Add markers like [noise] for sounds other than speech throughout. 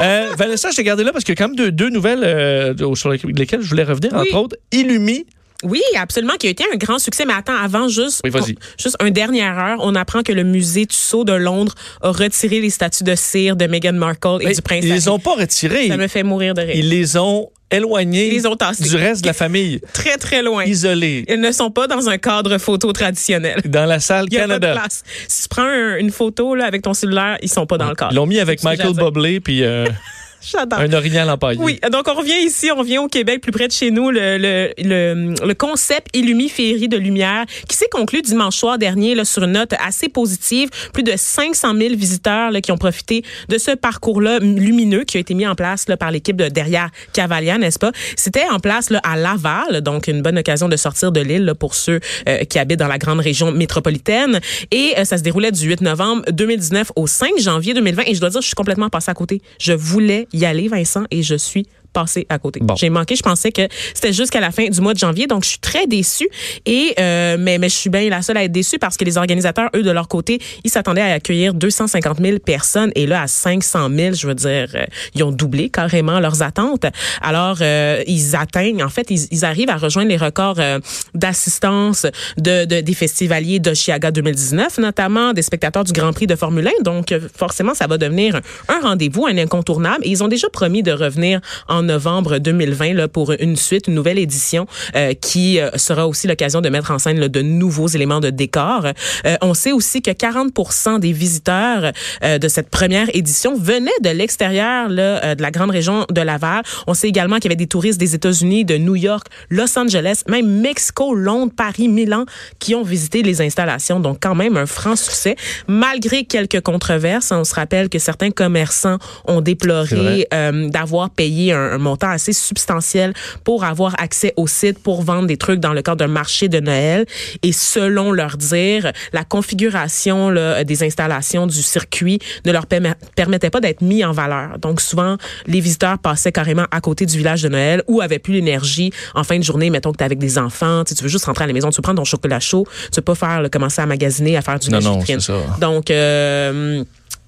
Euh, Vanessa, je t'ai gardé là parce qu'il y a quand même deux, deux nouvelles euh, sur lesquelles je voulais revenir. Oui. Entre autres, Illumi. Oui, absolument, qui a été un grand succès. Mais attends, avant, juste, Oui, vas-y. juste un dernière heure, on apprend que le musée Tussaud de Londres a retiré les statues de cire de Meghan Markle et Mais du prince ils les ont pas retirés. Ça me fait mourir de rire. Ils les ont éloignés les ont du reste de la famille. Très, très loin. Isolés. Ils ne sont pas dans un cadre photo traditionnel. Dans la salle Il n'y a pas de Canada. place. Si tu prends un- une photo là, avec ton cellulaire, ils sont pas dans le cadre. Ils l'ont mis avec Michael. Bublé puis euh, [laughs] J'adore. un orignal empaillé. Oui, donc on revient ici, on revient au Québec, plus près de chez nous, le, le, le, le concept Illumi Féerie de lumière qui s'est conclu dimanche soir dernier là, sur une note assez positive. Plus de 500 000 visiteurs là, qui ont profité de ce parcours-là lumineux qui a été mis en place là, par l'équipe de derrière Cavalia, n'est-ce pas? C'était en place là, à Laval, donc une bonne occasion de sortir de l'île pour ceux euh, qui habitent dans la grande région métropolitaine. Et euh, ça se déroulait du 8 novembre 2019 au 5 janvier 2020. Et je dois dire, je suis complètement passée à côté. Je voulais y aller, Vincent, et je suis passée à côté. Bon. J'ai manqué. Je pensais que c'était jusqu'à la fin du mois de janvier, donc je suis très déçue. Et euh, mais mais je suis bien la seule à être déçue parce que les organisateurs, eux, de leur côté, ils s'attendaient à accueillir 250 000 personnes et là à 500 000, je veux dire, euh, ils ont doublé carrément leurs attentes. Alors euh, ils atteignent, en fait, ils, ils arrivent à rejoindre les records euh, d'assistance de, de des festivaliers d'Oshiaga 2019, notamment des spectateurs du Grand Prix de Formule 1. Donc euh, forcément, ça va devenir un, un rendez-vous, un incontournable. Et ils ont déjà promis de revenir en novembre 2020 là, pour une suite, une nouvelle édition euh, qui euh, sera aussi l'occasion de mettre en scène là, de nouveaux éléments de décor. Euh, on sait aussi que 40 des visiteurs euh, de cette première édition venaient de l'extérieur là, de la grande région de Laval. On sait également qu'il y avait des touristes des États-Unis, de New York, Los Angeles, même Mexico, Londres, Paris, Milan, qui ont visité les installations. Donc quand même un franc succès, malgré quelques controverses. On se rappelle que certains commerçants ont déploré euh, d'avoir payé un, un montant assez substantiel pour avoir accès au site pour vendre des trucs dans le cadre d'un marché de Noël. Et selon leur dire, la configuration là, des installations du circuit ne leur permet- permettait pas d'être mis en valeur. Donc souvent, les visiteurs passaient carrément à côté du village de Noël ou avaient plus l'énergie en fin de journée. Mettons que tu avec des enfants, tu veux juste rentrer à la maison, tu veux prendre ton chocolat chaud, tu veux pas faire là, commencer à magasiner, à faire du Non, non, ça. Donc euh,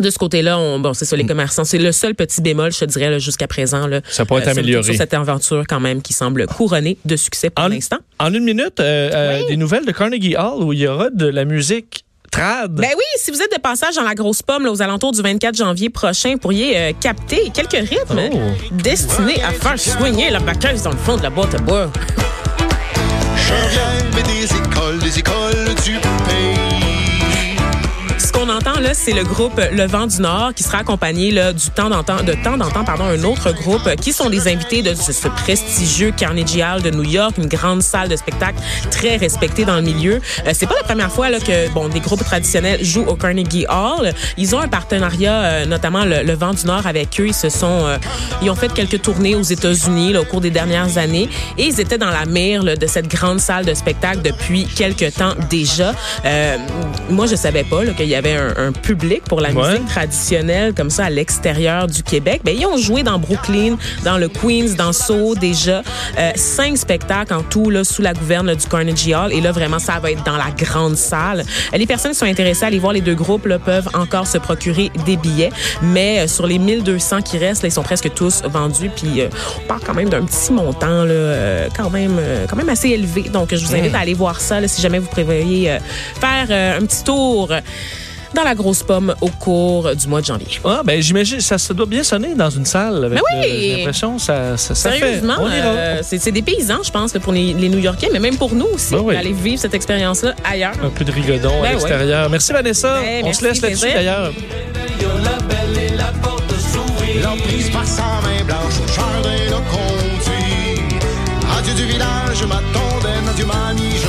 de ce côté-là, on, bon, c'est ça, les commerçants. C'est le seul petit bémol, je te dirais, jusqu'à présent. Là, Ça pourrait être sur- amélioré. Sur cette aventure, quand même, qui semble couronnée de succès pour En, l'instant. en une minute, euh, euh, des nouvelles de Carnegie Hall où il y aura de la musique trad. Ben oui, si vous êtes de passage dans la grosse pomme là, aux alentours du 24 janvier prochain, vous pourriez euh, capter quelques rythmes Oh. destinés à faire soigner la vacances dans le fond de la boîte à bois. Je viens mais des écoles, des écoles du c'est le groupe Le Vent du Nord qui sera accompagné là, du temps de temps en temps, pardon, un autre groupe qui sont des invités de ce, prestigieux Carnegie Hall de New York, une grande salle de spectacle très respectée dans le milieu. Euh, c'est pas la première fois là, que bon des groupes traditionnels jouent au Carnegie Hall. Ils ont un partenariat, euh, notamment le, Vent du Nord avec eux. Ils se sont, euh, ils ont fait quelques tournées aux États-Unis au cours des dernières années et ils étaient dans la mire de cette grande salle de spectacle depuis quelques temps déjà. Euh, moi, je savais pas qu'il y avait un, un public pour la Ouais. musique traditionnelle comme ça à l'extérieur du Québec. Ben, ils ont joué dans Brooklyn, dans le Queens, dans Soho déjà. Euh, cinq spectacles en tout là, sous la gouverne là, du Carnegie Hall. Et là, vraiment, ça va être dans la grande salle. Euh, Les personnes qui sont intéressées à aller voir les deux groupes là, peuvent encore se procurer des billets. Mais euh, sur les 1200 qui restent, là, ils sont presque tous vendus. Puis euh, on parle quand même d'un petit montant là, quand, même, quand même assez élevé. Donc, je vous invite à aller voir ça là, si jamais vous prévoyez faire un petit tour dans la grosse pomme au cours du mois de janvier. Ah, ben j'imagine, ça, ça doit bien sonner dans une salle. Avec, Ben oui! euh, J'ai l'impression ça, ça, ça fait. Sérieusement, On ira. euh, c'est des paysans, je pense, pour les, les New-Yorkais, mais même pour nous aussi, Ben oui. d'aller vivre cette expérience-là ailleurs. Un peu de rigodon à Ben l'extérieur. Merci Vanessa. Ben, On merci, se laisse là-dessus d'ailleurs. L'emprise par sa main blanche au jardin de conduit. Adieu du village, ma tondaine, adieu mamie, je